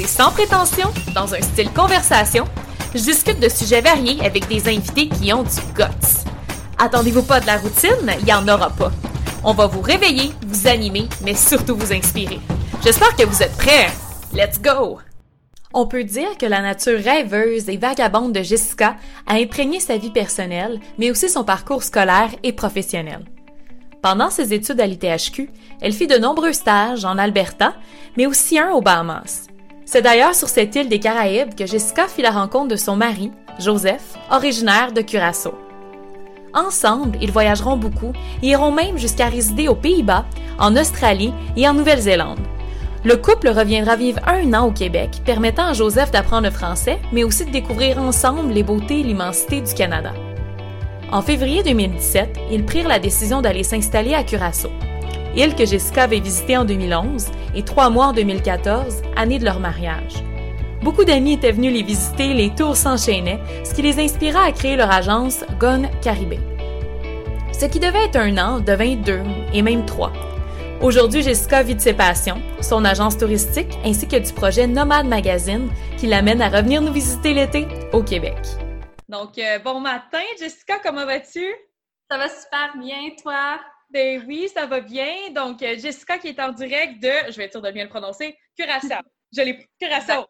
C'est sans prétention, dans un style conversation. Je discute de sujets variés avec des invités qui ont du guts. Attendez-vous pas de la routine, il y en aura pas. On va vous réveiller, vous animer, mais surtout vous inspirer. J'espère que vous êtes prêts. Let's go! On peut dire que la nature rêveuse et vagabonde de Jessica a imprégné sa vie personnelle, mais aussi son parcours scolaire et professionnel. Pendant ses études à l'ITHQ, elle fit de nombreux stages en Alberta, mais aussi un aux Bahamas. C'est d'ailleurs sur cette île des Caraïbes que Jessica fit la rencontre de son mari, Joseph, originaire de Curaçao. Ensemble, ils voyageront beaucoup et iront même jusqu'à résider aux Pays-Bas, en Australie et en Nouvelle-Zélande. Le couple reviendra vivre un an au Québec, permettant à Joseph d'apprendre le français, mais aussi de découvrir ensemble les beautés et l'immensité du Canada. En février 2017, ils prirent la décision d'aller s'installer à Curaçao, île que Jessica avait visitée en 2011 et trois mois en 2014, année de leur mariage. Beaucoup d'amis étaient venus les visiter, les tours s'enchaînaient, ce qui les inspira à créer leur agence Gone Caribé. Ce qui devait être un an devint deux et même trois. Aujourd'hui, Jessica vit de ses passions, son agence touristique ainsi que du projet Nomade Magazine qui l'amène à revenir nous visiter l'été au Québec. Donc, euh, bon matin, Jessica, comment vas-tu? Ça va super bien, toi? Ben oui, ça va bien. Donc, euh, Jessica qui est en direct de, je vais être sûre de bien le prononcer, Curaçao. Je l'ai, Curaçao.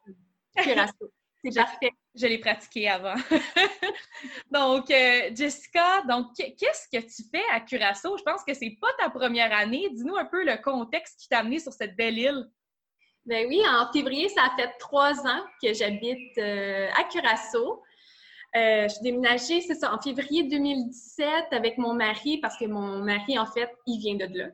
Curaçao. C'est parfait. Je l'ai pratiqué avant. donc, euh, Jessica, donc qu'est-ce que tu fais à Curaçao? Je pense que c'est pas ta première année. Dis-nous un peu le contexte qui t'a amené sur cette belle île. Ben oui, en février, ça fait trois ans que j'habite euh, à Curaçao. Euh, je suis déménagée, c'est ça, en février 2017 avec mon mari, parce que mon mari, en fait, il vient de là.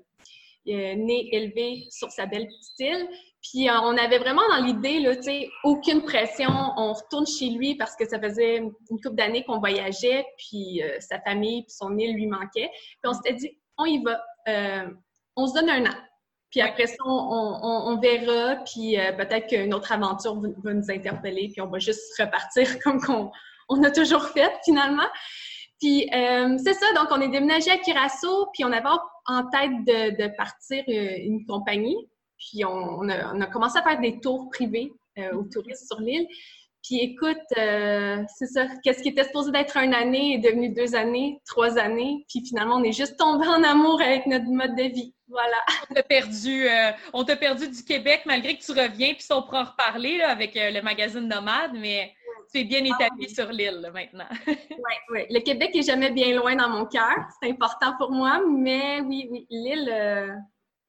Né, élevé sur sa belle petite île. Puis euh, on avait vraiment dans l'idée, là, tu sais, aucune pression. On retourne chez lui parce que ça faisait une couple d'années qu'on voyageait, puis euh, sa famille, puis son île lui manquait. Puis on s'était dit, on y va. On se donne un an. Puis après ça, on, verra, puis peut-être qu'une autre aventure va, nous interpeller, puis on va juste repartir comme qu'on on a toujours fait finalement. Puis c'est ça, donc on est déménagé à Curaçao, puis on avait en tête de, partir une compagnie. Puis on, a, commencé à faire des tours privés euh, aux touristes sur l'île. Puis écoute, euh, c'est ça, qu'est-ce qui était supposé d'être une année est devenu deux années, trois années. Puis finalement, on est juste tombé en amour avec notre mode de vie. Voilà. On t'a perdu, euh, on t'a perdu du Québec malgré que tu reviens. Puis ça, on pourra en reparler avec le magazine Nomade, mais tu es bien établi sur l'île maintenant. oui, oui. Le Québec est jamais bien loin dans mon cœur. C'est important pour moi, mais oui, oui, l'île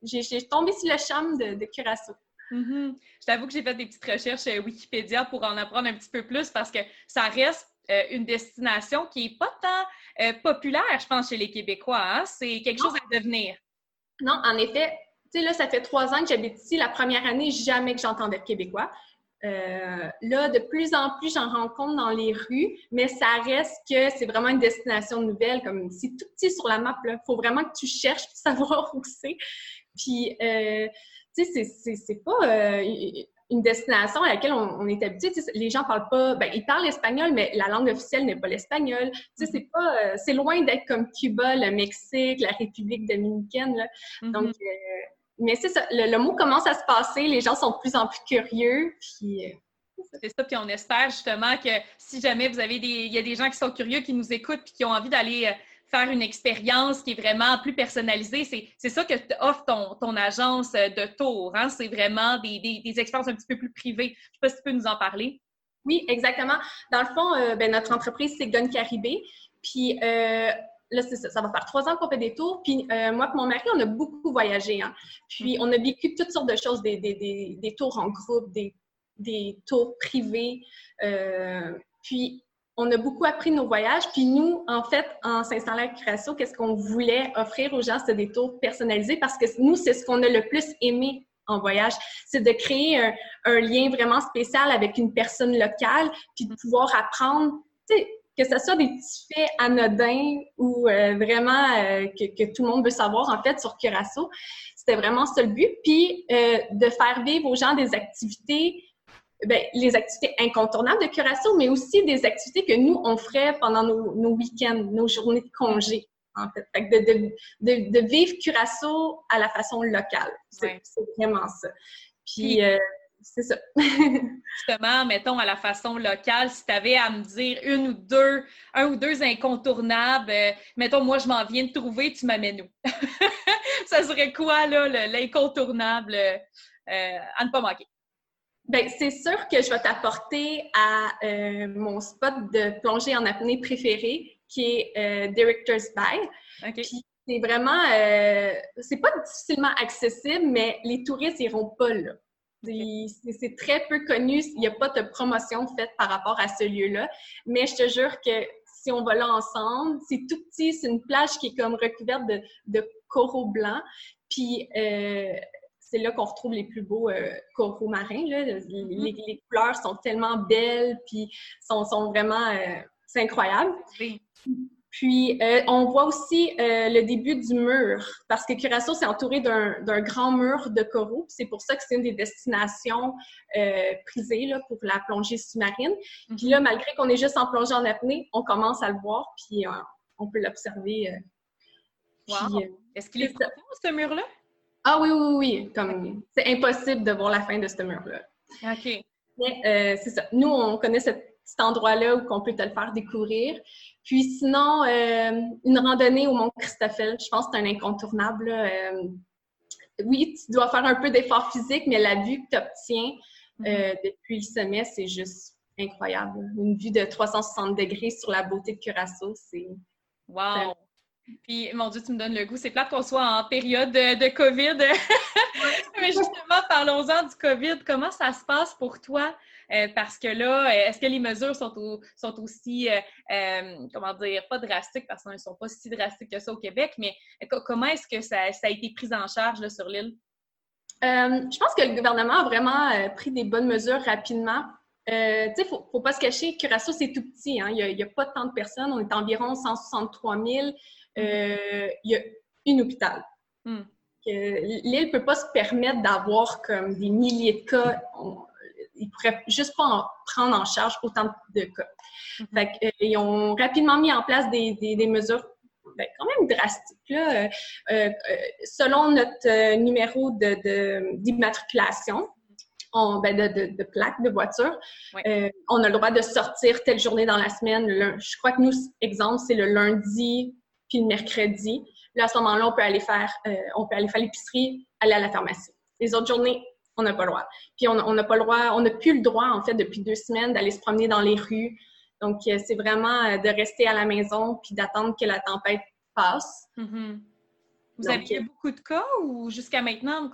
j'ai tombé sur le charme de, de Curaçao. Mm-hmm. Je t'avoue que j'ai fait des petites recherches euh, Wikipédia pour en apprendre un petit peu plus parce que ça reste euh, une destination qui n'est pas tant euh, populaire, je pense, chez les Québécois. Hein. C'est quelque chose à devenir. Non, en effet. Tu sais, là, ça fait trois ans que j'habite ici. La première année, jamais que j'entendais Québécois. Là, de plus en plus, j'en rencontre dans les rues, mais ça reste que c'est vraiment une destination nouvelle, comme c'est tout petit sur la map. Il faut vraiment que tu cherches pour savoir où c'est. Puis, euh, tu sais, c'est pas euh, une destination à laquelle on, est habitué. les gens parlent pas, ben, ils parlent espagnol, mais la langue officielle n'est pas l'espagnol. Tu sais, c'est pas, euh, c'est loin d'être comme Cuba, le Mexique, la République dominicaine. Là. Mm-hmm. Donc, mais c'est ça, le, mot commence à se passer, les gens sont de plus en plus curieux, puis... c'est ça, puis on espère justement que si jamais vous avez des, il y a des gens qui sont curieux, qui nous écoutent, puis qui ont envie d'aller faire une expérience qui est vraiment plus personnalisée. C'est ça que offre ton, ton agence de tour. Hein? C'est vraiment des, des, expériences un petit peu plus privées. Je ne sais pas si tu peux nous en parler. Oui, exactement. Dans le fond, euh, ben, notre entreprise, c'est Gun Caribé. Puis euh, là, ça, ça va faire trois ans qu'on fait des tours. Puis euh, moi et mon mari, on a beaucoup voyagé. Hein? Puis on a vécu toutes sortes de choses, des, des, des tours en groupe, des, des tours privés. puis on a beaucoup appris nos voyages. Puis nous, en fait, en s'installant à Curaçao, qu'est-ce qu'on voulait offrir aux gens? C'était des tours personnalisés parce que nous, c'est ce qu'on a le plus aimé en voyage, c'est de créer un, lien vraiment spécial avec une personne locale, puis de pouvoir apprendre, tu sais, que ce soit des petits faits anodins ou euh, vraiment euh, que, tout le monde veut savoir, en fait, sur Curaçao. C'était vraiment ça le but. Puis, euh, de faire vivre aux gens des activités, ben, les activités incontournables de Curaçao, mais aussi des activités que nous, on ferait pendant nos, nos week-ends, nos journées de congé en fait. fait de, de, de, vivre Curaçao à la façon locale. C'est vraiment ça. Puis, euh, c'est ça. justement, mettons à la façon locale, si tu avais à me dire une ou deux, un ou deux incontournables, euh, mettons, moi, je m'en viens de trouver, tu m'amènes où? ça serait quoi, là, l'incontournable euh, à ne pas manquer? Bien, c'est sûr que je vais t'apporter à mon spot de plongée en apnée préféré, qui est euh, Director's Bay. c'est vraiment, euh, c'est pas difficilement accessible, mais les touristes n'iront pas là. C'est très peu connu, il n'y a pas de promotion faite par rapport à ce lieu-là. Mais je te jure que si on va là ensemble, c'est tout petit, c'est une plage qui est comme recouverte de, coraux blancs. Puis euh, c'est là qu'on retrouve les plus beaux coraux marins. Mm-hmm. Les, couleurs sont tellement belles, puis sont, sont vraiment... c'est incroyable. Puis, euh, on voit aussi euh, le début du mur, parce que Curaçao, c'est entouré d'un grand mur de coraux. C'est pour ça que c'est une des destinations euh, prisées là, pour la plongée sous-marine. Puis là, malgré qu'on est juste en plongée en apnée, on commence à le voir, puis on peut l'observer. Wow. Est-ce qu'il est, profond, ce mur-là? Ah oui, oui, oui. Comme, c'est impossible de voir la fin de ce mur-là. OK. Mais c'est ça. Nous, on connaît cette cet endroit-là où on peut te le faire découvrir. Puis sinon, euh, une randonnée au Mont Christoffel, je pense que c'est un incontournable. Euh, oui, tu dois faire un peu d'effort physique, mais la vue que tu obtiens euh, mhm. depuis le sommet, c'est juste incroyable. Une vue de 360 degrés sur la beauté de Curaçao, c'est... Wow! Puis, mon Dieu, tu me donnes le goût. C'est plate qu'on soit en période de, de COVID. Mais justement, parlons-en du COVID. Comment ça se passe pour toi? Euh, parce que là, euh, est-ce que les mesures sont, sont aussi, euh, comment dire, pas drastiques, parce qu'elles ne sont pas si drastiques que ça au Québec, mais comment est-ce que ça, a été pris en charge sur l'île? je pense que le gouvernement a vraiment pris des bonnes mesures rapidement. tu sais, il ne faut, pas se cacher, Curaçao, c'est tout petit. Hein? Il n'y a, pas tant de personnes. On est environ 163 000. il y a une hôpital. Hmm. L'île ne peut pas se permettre d'avoir comme des milliers de cas ils pourraient juste pas en prendre en charge autant de cas. Mhm. fait euh, ils ont rapidement mis en place des, des, mesures ben, quand même drastiques. Là. Euh, euh, selon notre numéro d'immatriculation, de, ben de, de, plaque de voiture, on a le droit de sortir telle journée dans la semaine. je crois que nous, exemple, c'est le lundi puis le mercredi. Là, à ce moment-là, on peut aller faire, on peut aller faire l'épicerie, aller à la pharmacie. Les autres journées, on n'a pas le droit. Puis on n'a pas le droit, on n'a plus le droit, en fait, depuis deux semaines, d'aller se promener dans les rues. Donc, euh, c'est vraiment euh, de rester à la maison puis d'attendre que la tempête passe. Mm-hmm. Vous aviez euh, beaucoup de cas ou jusqu'à maintenant?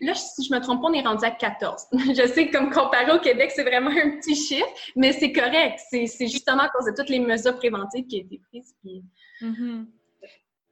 là, si je me trompe pas, on est rendu à 14. je sais que comme comparé au Québec, c'est vraiment un petit chiffre, mais c'est correct. C'est justement à cause de toutes les mesures préventives qui ont été prises. Puis...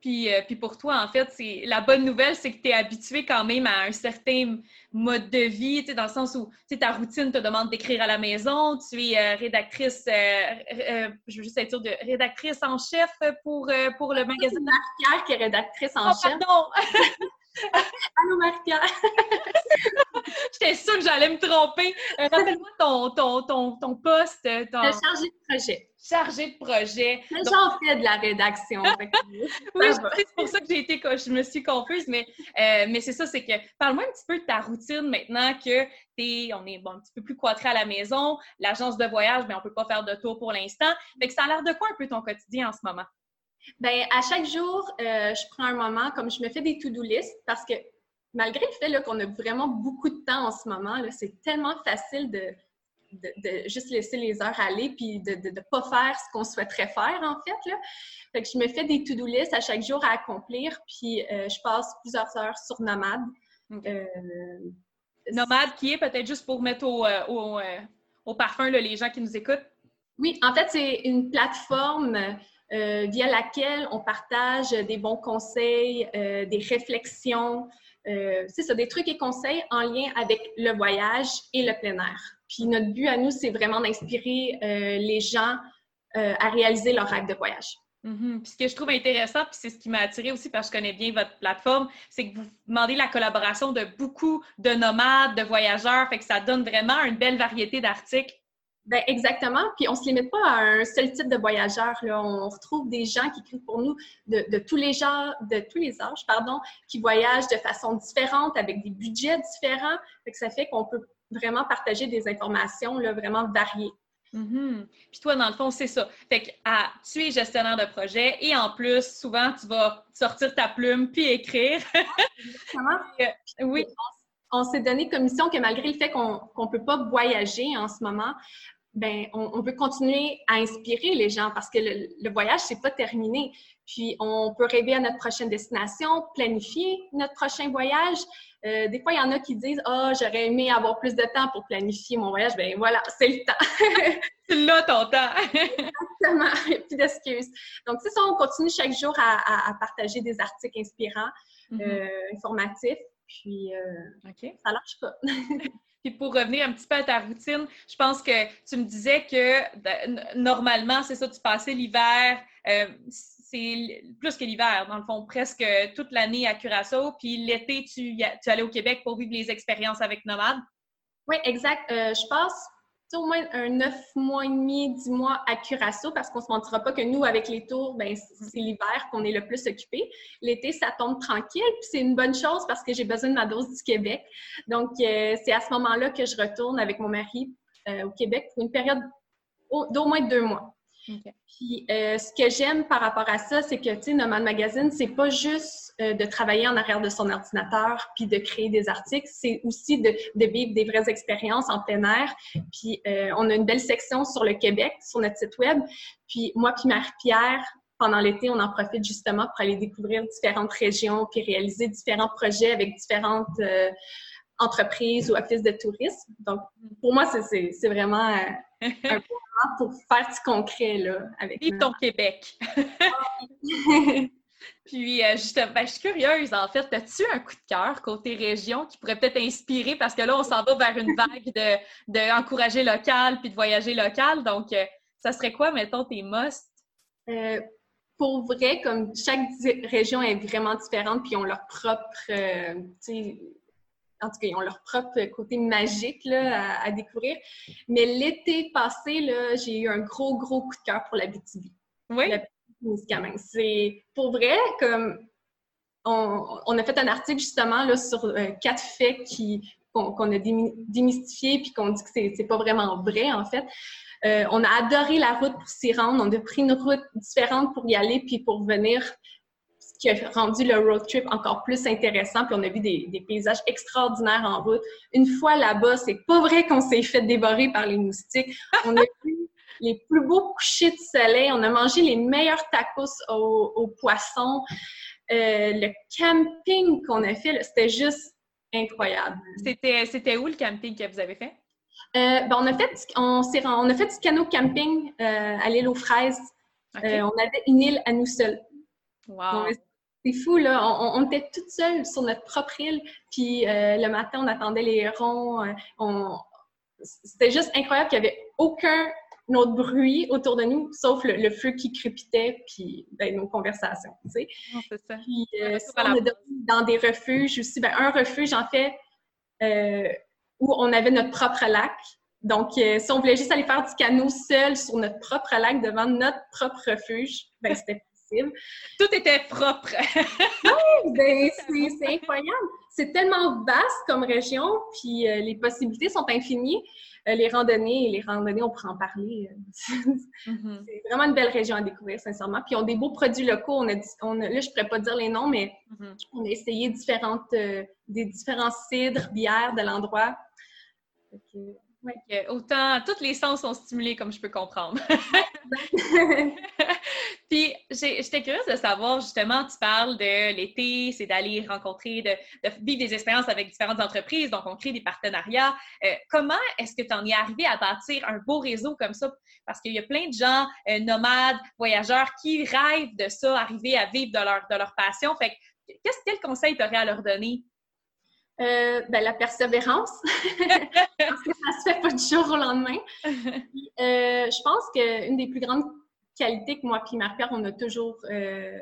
Euh, puis, pour toi, en fait, c'est la bonne nouvelle, c'est que tu es habitué quand même à un certain mode de vie, dans le sens où ta routine te demande d'écrire à la maison, tu es euh, rédactrice, euh, je veux juste être sûre de rédactrice en chef pour, pour le magazine. Marc-Pierre qui est rédactrice en oh, chef. Pardon! Allô, Marc-Pierre! J'étais sûre que j'allais me tromper. Rappelle-moi ton, ton, ton, ton poste. Ton... chargé de projet chargé de projet. J'en fais de la rédaction. oui, c'est pour ça que j'ai été, je me suis confuse, mais, euh, mais c'est ça, c'est que parle-moi un petit peu de ta routine maintenant que es, on est un petit peu plus cloîtré à la maison, l'agence de voyage, mais on peut pas faire de tour pour l'instant. Que ça a l'air de quoi un peu ton quotidien en ce moment? Bien, à chaque jour, euh, je prends un moment, comme je me fais des to-do list, parce que malgré le fait qu'on a vraiment beaucoup de temps en ce moment, c'est tellement facile de, de, juste laisser les heures aller puis de ne pas faire ce qu'on souhaiterait faire, en fait. Là. Fait que je me fais des to-do list à chaque jour à accomplir, puis euh, je passe plusieurs heures sur Nomade. Euh, Nomade qui est peut-être juste pour mettre au, au, parfum les gens qui nous écoutent? Oui, en fait, c'est une plateforme via laquelle on partage des bons conseils, des réflexions, c'est ça, des trucs et conseils en lien avec le voyage et le plein air. Puis notre but à nous, c'est vraiment d'inspirer les gens à réaliser leur rêve de voyage. Mm-hmm. Puis ce que je trouve intéressant, puis c'est ce qui m'a attiré aussi parce que je connais bien votre plateforme, c'est que vous demandez la collaboration de beaucoup de nomades, de voyageurs, fait que ça donne vraiment une belle variété d'articles. Ben exactement. Puis on ne se limite pas à un seul type de voyageurs. Là. On retrouve des gens qui écrivent pour nous de, tous les genres, de tous les âges, pardon, qui voyagent de façon différente, avec des budgets différents. Fait que ça fait qu'on peut vraiment partager des informations là, vraiment variées. Mm-hmm. Puis toi, dans le fond, c'est ça. Fait que ah, tu es gestionnaire de projet et en plus, souvent, tu vas sortir ta plume puis écrire. Exactement. Euh, oui. On, s'est donné comme mission que malgré le fait qu'on ne peut pas voyager en ce moment, ben, on, veut continuer à inspirer les gens parce que le, le voyage, c'est pas terminé. Puis, on peut rêver à notre prochaine destination, planifier notre prochain voyage. Euh, des fois, il y en a qui disent Ah, oh, j'aurais aimé avoir plus de temps pour planifier mon voyage. Ben voilà, c'est le temps. c'est là ton temps. Exactement. Plus d'excuses. Donc, c'est ça, on continue chaque jour à, partager des articles inspirants, mm-hmm. euh, informatifs. Puis, euh, ça lâche pas. Puis pour revenir un petit peu à ta routine, je pense que tu me disais que ben, normalement, c'est ça, tu passais l'hiver, euh, c'est plus que l'hiver, dans le fond, presque toute l'année à Curaçao. Puis l'été, tu, allais au Québec pour vivre les expériences avec Nomade? Oui, exact. Euh, je passe au moins un neuf mois et demi, dix mois à Curaçao parce qu'on ne se mentira pas que nous, avec les tours, ben, c'est l'hiver qu'on est le plus occupé. L'été, ça tombe tranquille, puis c'est une bonne chose parce que j'ai besoin de ma dose du Québec. Donc, euh, c'est à ce moment-là que je retourne avec mon mari euh, au Québec pour une période d'au moins deux mois. Puis euh, ce que j'aime par rapport à ça, c'est que, tu sais, Nomad Magazine, c'est pas juste euh, de travailler en arrière de son ordinateur puis de créer des articles, c'est aussi de, vivre des vraies expériences en plein air. Puis euh, on a une belle section sur le Québec, sur notre site web. Puis moi puis Marie-Pierre, pendant l'été, on en profite justement pour aller découvrir différentes régions puis réaliser différents projets avec différentes entreprises ou offices de tourisme. Donc, pour moi, c'est vraiment un pour faire du concret là, avec Et ton Québec. Puis, euh, justement, ben, je suis curieuse, en fait, as-tu un coup de cœur côté région qui pourrait peut-être inspirer? Parce que là, on s'en va vers une vague de, local puis de voyager local. Donc, euh, ça serait quoi, mettons, tes musts? Euh, pour vrai, comme chaque région est vraiment différente, puis ils ont leur propre, en tout cas, ils ont leur propre côté magique là, à, découvrir. Mais l'été passé, j'ai eu un gros, gros coup de cœur pour la BTB. Oui? C'est pour vrai, comme on, a fait un article justement là, sur euh, quatre faits qui, qu'on, a démystifiés puis qu'on dit que c'est, c'est pas vraiment vrai en fait. Euh, on a adoré la route pour s'y rendre. On a pris une route différente pour y aller puis pour venir qui a rendu le road trip encore plus intéressant. Puis on a vu des, paysages extraordinaires en route. Une fois là-bas, c'est pas vrai qu'on s'est fait dévorer par les moustiques. On a vu les plus beaux couchers de soleil. On a mangé les meilleurs tacos au, poisson. Euh, le camping qu'on a fait, c'était juste incroyable. C'était, où le camping que vous avez fait? Euh, ben on, a fait on, on, a fait du canot camping euh, à l'île aux fraises. on avait une île à nous seuls. Wow. C'est fou, là. On, était toutes seules sur notre propre île. Puis le matin, on attendait les. Euh, c'était juste incroyable qu'il n'y avait aucun autre bruit autour de nous, sauf le, feu qui crépitait, puis ben, nos conversations, tu sais. c'est ça. Puis euh, on a dans des refuges aussi. Ben, un refuge, en fait, où on avait notre propre lac. Donc, si on voulait juste aller faire du canot seul sur notre propre lac devant notre propre refuge, ben, c'était tout était propre. oui, ben, c'est incroyable. C'est tellement vaste comme région, puis euh, les possibilités sont infinies. Euh, les randonnées, les randonnées, on pourrait en parler. Mm-hmm. C'est vraiment une belle région à découvrir, sincèrement. Puis, ils ont des beaux produits locaux. On a, on là, je ne pourrais pas dire les noms, mais mm-hmm. on a essayé différentes, euh, des différents cidres, bières de l'endroit. Autant, tous les sens sont stimulés, comme je peux comprendre. Puis, j'étais curieuse de savoir, justement, tu parles de l'été, c'est d'aller rencontrer, de, vivre des expériences avec différentes entreprises, donc on crée des partenariats. Euh, comment est-ce que tu en es arrivé à bâtir un beau réseau comme ça? Parce qu'il y a plein de gens, euh, nomades, voyageurs, qui rêvent de ça, arriver à vivre de leur, de leur passion. Fait qu'est-ce quel conseil tu aurais à leur donner? Euh, ben, la persévérance, parce que ça se fait pas du jour au lendemain. Euh, je pense qu'une des plus grandes qualités que moi et Marie-Pierre, on a toujours euh,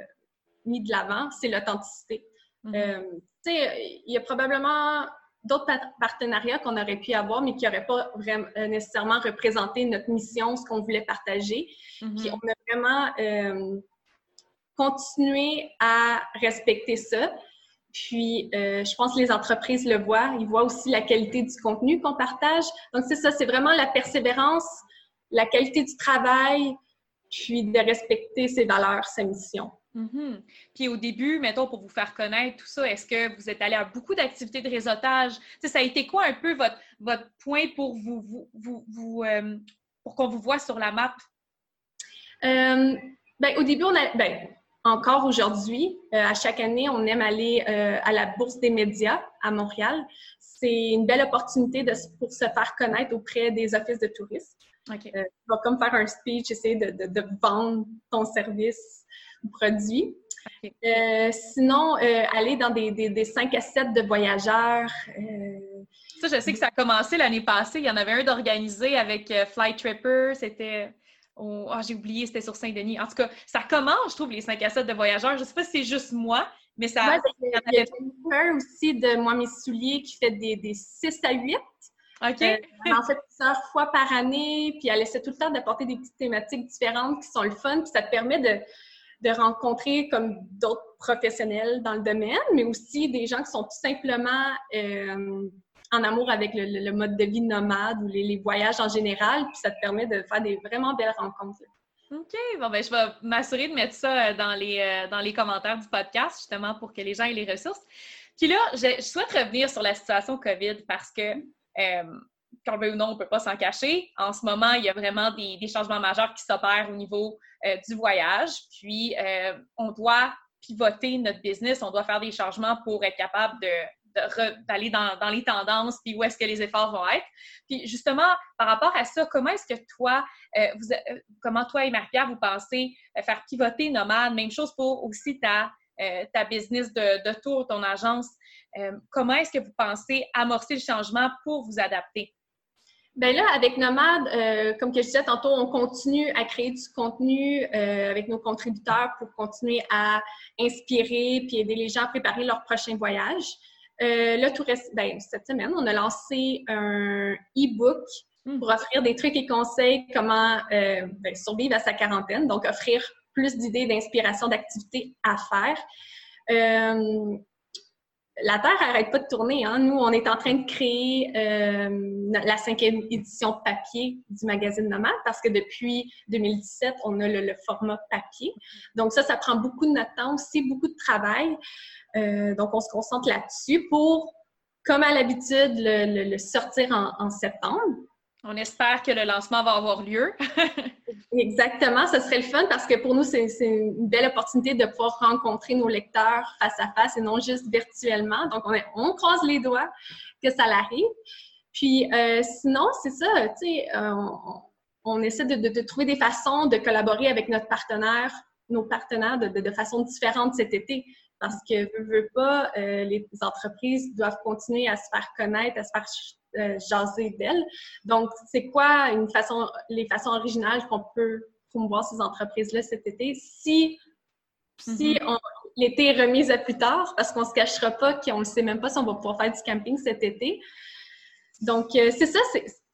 mis de l'avant, c'est l'authenticité. Mm-hmm. il y a probablement d'autres partenariats qu'on aurait pu avoir, mais qui n'auraient pas vraiment, nécessairement représenté notre mission, ce qu'on voulait partager. Mm-hmm. Puis on a vraiment continué à respecter ça. Puis, euh, je pense que les entreprises le voient. Ils voient aussi la qualité du contenu qu'on partage. Donc, c'est ça, c'est vraiment la persévérance, la qualité du travail, puis de respecter ses valeurs, sa mission. Mm-hmm. Puis au début, mettons, pour vous faire connaître tout ça, est-ce que vous êtes allé à beaucoup d'activités de réseautage? ça a été quoi un peu votre, votre point pour vous, vous, vous, euh, pour qu'on vous voit sur la map? Euh, ben, au début, on a, ben, encore aujourd'hui, euh, à chaque année, on aime aller euh, à la Bourse des médias à Montréal. C'est une belle opportunité de, pour se faire connaître auprès des offices de tourisme. Okay. Euh, tu vas comme faire un speech, essayer de, de, de vendre ton service ou produit. sinon, aller dans des, des, des, 5 à 7 de voyageurs. ça, je sais que ça a commencé l'année passée. Il y en avait un d'organisé avec Fly Tripper. C'était ah, j'ai oublié, c'était sur Saint-Denis. En tout cas, ça commence, je trouve, les 5 à 7 de voyageurs. Je ne sais pas si c'est juste moi, mais ça. il y a un aussi de Moi Mes Souliers qui fait des, des 6 à 8. OK. Euh, en fait plusieurs fois par année, puis elle essaie tout le temps d'apporter des petites thématiques différentes qui sont le fun, puis ça te permet de, de rencontrer comme d'autres professionnels dans le domaine, mais aussi des gens qui sont tout simplement euh, en amour avec le, mode de vie nomade ou les, voyages en général, puis ça te permet de faire des vraiment belles rencontres. OK, bon ben je vais m'assurer de mettre ça euh, dans les, euh, dans les commentaires du podcast, justement, pour que les gens aient les ressources. Puis là, je, souhaite revenir sur la situation COVID parce que, euh, qu'on veut ou non, on ne peut pas s'en cacher. En ce moment, il y a vraiment des, changements majeurs qui s'opèrent au niveau du voyage. Puis, on doit pivoter notre business, on doit faire des changements pour être capable de, d'aller dans, les tendances, puis où est-ce que les efforts vont être. Puis justement, par rapport à ça, comment est-ce que toi, euh, euh, comment toi et Marie-Pierre, vous pensez euh, faire pivoter Nomade? Même chose pour aussi ta, ta business de, tour, ton agence. comment est-ce que vous pensez amorcer le changement pour vous adapter? Bien là, avec Nomade, comme que je disais tantôt, on continue à créer du contenu avec nos contributeurs pour continuer à inspirer puis aider les gens à préparer leur prochain voyage. Euh, là, tout reste, ben, cette semaine, on a lancé un e-book hmm. pour offrir des trucs et conseils comment euh, ben, survivre à sa quarantaine, donc offrir plus d'idées, d'inspiration, d'activités à faire. Euh, la Terre n'arrête pas de tourner. Hein. Nous, on est en train de créer la cinquième édition papier du magazine Nomade parce que depuis 2017, on a le, format papier. Donc ça, ça prend beaucoup de notre temps aussi, beaucoup de travail. Euh, donc, on se concentre là-dessus pour, comme à l'habitude, le, sortir en, septembre. On espère que le lancement va avoir lieu. Exactement, ce serait le fun parce que pour nous, c'est une belle opportunité de pouvoir rencontrer nos lecteurs face à face et non juste virtuellement. Donc, on, croise les doigts que ça l'arrive. Puis, euh, sinon, c'est ça, tu sais, euh, on, essaie de, trouver des façons de collaborer avec notre partenaire, nos partenaires de, de façon différente cet été parce que, veux, veux pas, euh, les entreprises doivent continuer à se faire connaître, à se faire euh, jaser d'elles. Donc, c'est quoi une façon, les façons originales qu'on peut promouvoir ces entreprises-là cet été? Si, si mm-hmm. l'été est remise à plus tard, parce qu'on ne se cachera pas qu'on ne sait même pas si on va pouvoir faire du camping cet été. Donc, euh, c'est ça,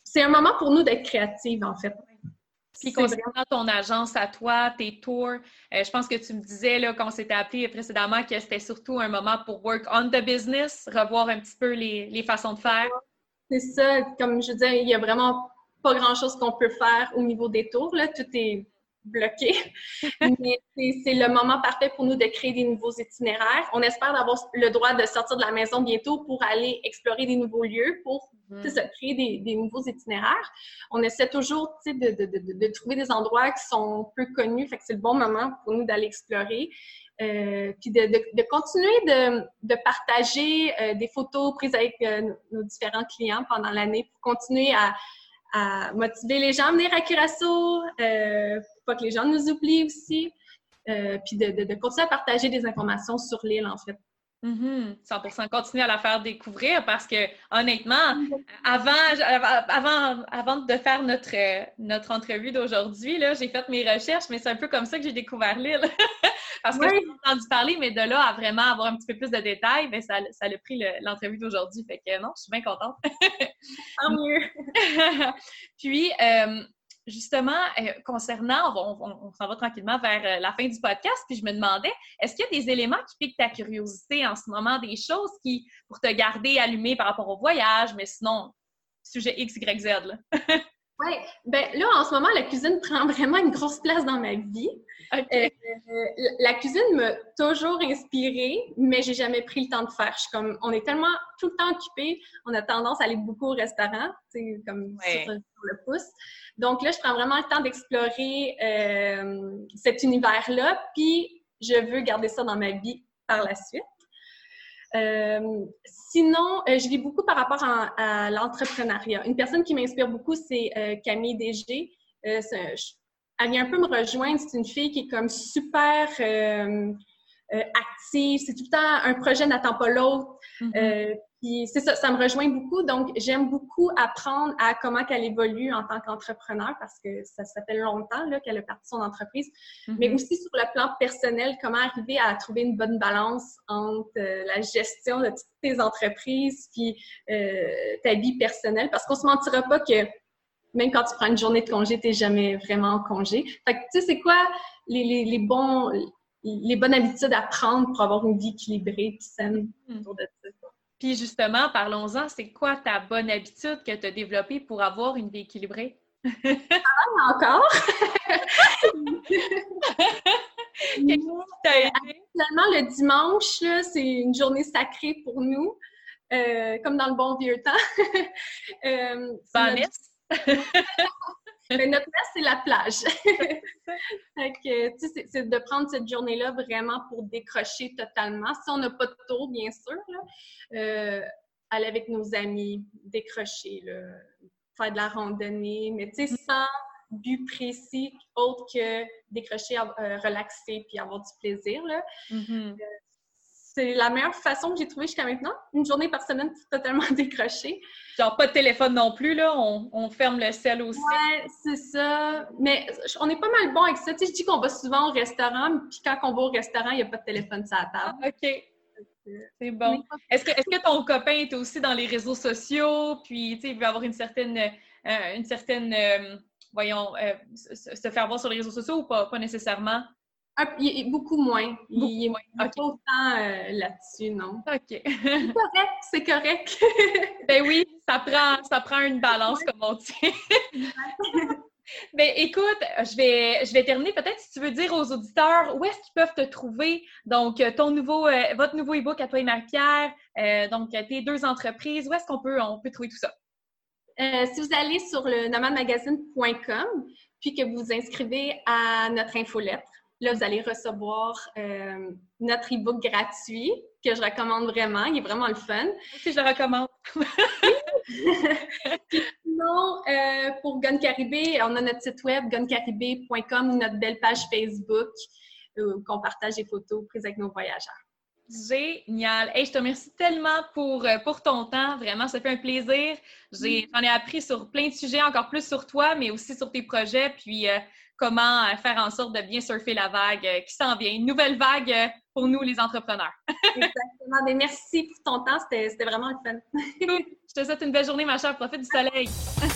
c'est un moment pour nous d'être créatifs, en fait. Puis concernant ton agence à toi, tes tours, euh, je pense que tu me disais là, quand on s'était appelé précédemment que c'était surtout un moment pour work on the business, revoir un petit peu les, les façons de faire. C'est ça, comme je disais, il n'y a vraiment pas grand-chose qu'on peut faire au niveau des tours. Là. Tout est bloqué. Mais c'est le moment parfait pour nous de créer des nouveaux itinéraires. On espère avoir le droit de sortir de la maison bientôt pour aller explorer des nouveaux lieux, pour mm-hmm. créer des, nouveaux itinéraires. On essaie toujours de, de, de, de, trouver des endroits qui sont peu connus, fait que c'est le bon moment pour nous d'aller explorer. Euh, puis de, continuer de, partager euh, des photos prises avec euh, nos différents clients pendant l'année pour continuer à, à motiver les gens à venir à Curaçao, euh, pas que les gens nous oublient aussi, euh, puis de, de, continuer à partager des informations sur l'île, en fait. Mm 100 continuer à la faire découvrir parce que honnêtement, avant, avant, avant de faire notre, notre entrevue d'aujourd'hui, j'ai fait mes recherches, mais c'est un peu comme ça que j'ai découvert l'île. parce que j'ai entendu parler, mais de là à vraiment avoir un petit peu plus de détails, ben, ça, ça a pris l'entrevue d'aujourd'hui. Fait que non, je suis bien contente. Tant mieux. Puis, euh, justement, euh, concernant, on, s'en va tranquillement vers euh, la fin du podcast, puis je me demandais, est-ce qu'il y a des éléments qui piquent ta curiosité en ce moment, des choses qui, pour te garder allumé par rapport au voyage, mais sinon, sujet X, Y, Z, là? oui, ben là, en ce moment, la cuisine prend vraiment une grosse place dans ma vie. Euh, la cuisine m'a toujours inspirée, mais j'ai jamais pris le temps de faire. Je suis comme, on est tellement tout le temps occupé, on a tendance à aller beaucoup au restaurant, tu comme sur, le pouce. Donc là, je prends vraiment le temps d'explorer euh, cet univers-là, puis je veux garder ça dans ma vie par la suite. Euh, sinon, je lis beaucoup par rapport à, l'entrepreneuriat. Une personne qui m'inspire beaucoup, c'est Camille Desgé elle vient un peu me rejoindre. C'est une fille qui est comme super euh, euh, active. C'est tout le temps un projet n'attend pas l'autre. Mm-hmm. Euh, puis c'est ça, ça me rejoint beaucoup. Donc, j'aime beaucoup apprendre à comment qu'elle évolue en tant qu'entrepreneur parce que ça, ça fait longtemps qu'elle a parti son entreprise. Mm-hmm. Mais aussi sur le plan personnel, comment arriver à trouver une bonne balance entre la gestion de toutes tes entreprises puis ta vie personnelle. Parce qu'on se mentira pas que même quand tu prends une journée de congé, tu n'es jamais vraiment en congé. Fait que, tu sais, c'est quoi les, les, bons, les bonnes habitudes à prendre pour avoir une vie équilibrée et saine hmm. autour de ça? Puis justement, parlons-en, c'est quoi ta bonne habitude que tu as développée pour avoir une vie équilibrée? Ah, encore! Finalement, le dimanche, c'est une journée sacrée pour nous, euh, comme dans le bon vieux temps. euh, Mais notre messe, c'est la plage. c'est de prendre cette journée-là vraiment pour décrocher totalement. Si on n'a pas de tour, bien sûr, euh, aller avec nos amis, décrocher, faire de la randonnée, mais tu sais, sans but précis autre que décrocher, euh, relaxer puis avoir du plaisir. Là. Mm-hmm. Euh, c'est la meilleure façon que j'ai trouvée jusqu'à maintenant. Une journée par semaine totalement décrochée. Genre pas de téléphone non plus, là. On, ferme le sel aussi. Ouais, c'est ça. Mais on est pas mal bon avec ça. Tu sais, je dis qu'on va souvent au restaurant, puis quand on va au restaurant, il n'y a pas de téléphone sur la table. Ah, OK. C'est bon. Est-ce que, est que, ton copain est aussi dans les réseaux sociaux, puis tu sais, il veut avoir une certaine, euh, une certaine, euh, voyons, euh, se faire voir sur les réseaux sociaux ou pas, pas nécessairement? Il est beaucoup moins. Il, est moins. pas autant euh, là-dessus, non. OK. c'est correct, c'est correct. ben oui, ça prend, ça prend une balance, comme on dit. ben écoute, je vais, je vais terminer. Peut-être si tu veux dire aux auditeurs où est-ce qu'ils peuvent te trouver? Donc, ton nouveau, euh, votre nouveau e-book à toi et Marie-Pierre, euh, donc tes deux entreprises, où est-ce qu'on peut, on peut trouver tout ça? si vous allez sur le nomadmagazine.com, puis que vous vous inscrivez à notre infolettre, Là, vous allez recevoir euh, notre e-book gratuit que je recommande vraiment. Il est vraiment le fun. Si je le recommande. Sinon, euh, pour Gun Caribé, on a notre site web guncaribé.com, notre belle page Facebook euh, où on partage des photos prises avec nos voyageurs. Génial. Hey, je te remercie tellement pour, pour ton temps. Vraiment, ça fait un plaisir. J'en ai, appris sur plein de sujets, encore plus sur toi, mais aussi sur tes projets. Puis, comment euh, faire en sorte de bien surfer la vague euh, qui s'en vient. Une nouvelle vague euh, pour nous, les entrepreneurs. Exactement. Mais merci pour ton temps. C'était vraiment le fun. Je te souhaite une belle journée, ma chère. Profite du soleil.